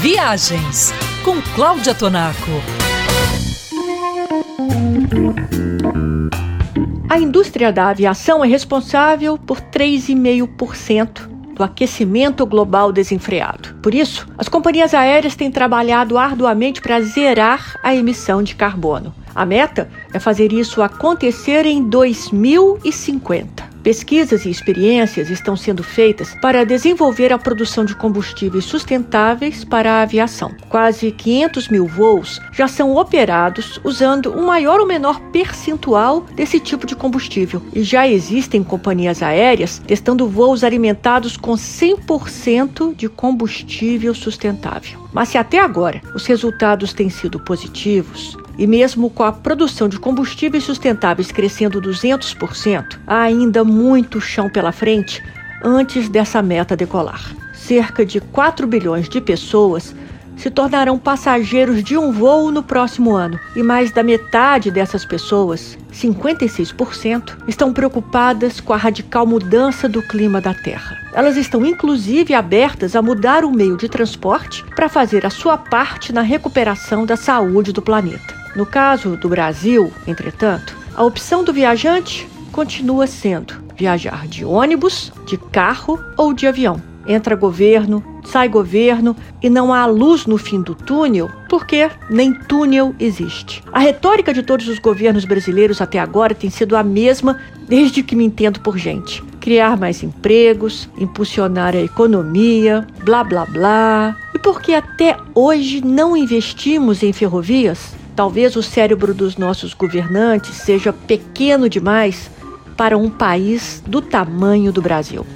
Viagens com Cláudia Tonaco. A indústria da aviação é responsável por 3,5% do aquecimento global desenfreado. Por isso, as companhias aéreas têm trabalhado arduamente para zerar a emissão de carbono. A meta é fazer isso acontecer em 2050. Pesquisas e experiências estão sendo feitas para desenvolver a produção de combustíveis sustentáveis para a aviação. Quase 500 mil voos já são operados usando um maior ou menor percentual desse tipo de combustível. E já existem companhias aéreas testando voos alimentados com 100% de combustível sustentável. Mas se até agora os resultados têm sido positivos, e mesmo com a produção de combustíveis sustentáveis crescendo 200%, há ainda muito chão pela frente antes dessa meta decolar. Cerca de 4 bilhões de pessoas se tornarão passageiros de um voo no próximo ano, e mais da metade dessas pessoas, 56%, estão preocupadas com a radical mudança do clima da Terra. Elas estão inclusive abertas a mudar o meio de transporte para fazer a sua parte na recuperação da saúde do planeta. No caso do Brasil, entretanto, a opção do viajante continua sendo viajar de ônibus, de carro ou de avião. Entra governo, sai governo e não há luz no fim do túnel, porque nem túnel existe. A retórica de todos os governos brasileiros até agora tem sido a mesma desde que me entendo por gente. Criar mais empregos, impulsionar a economia, blá blá blá. E por que até hoje não investimos em ferrovias? Talvez o cérebro dos nossos governantes seja pequeno demais para um país do tamanho do Brasil.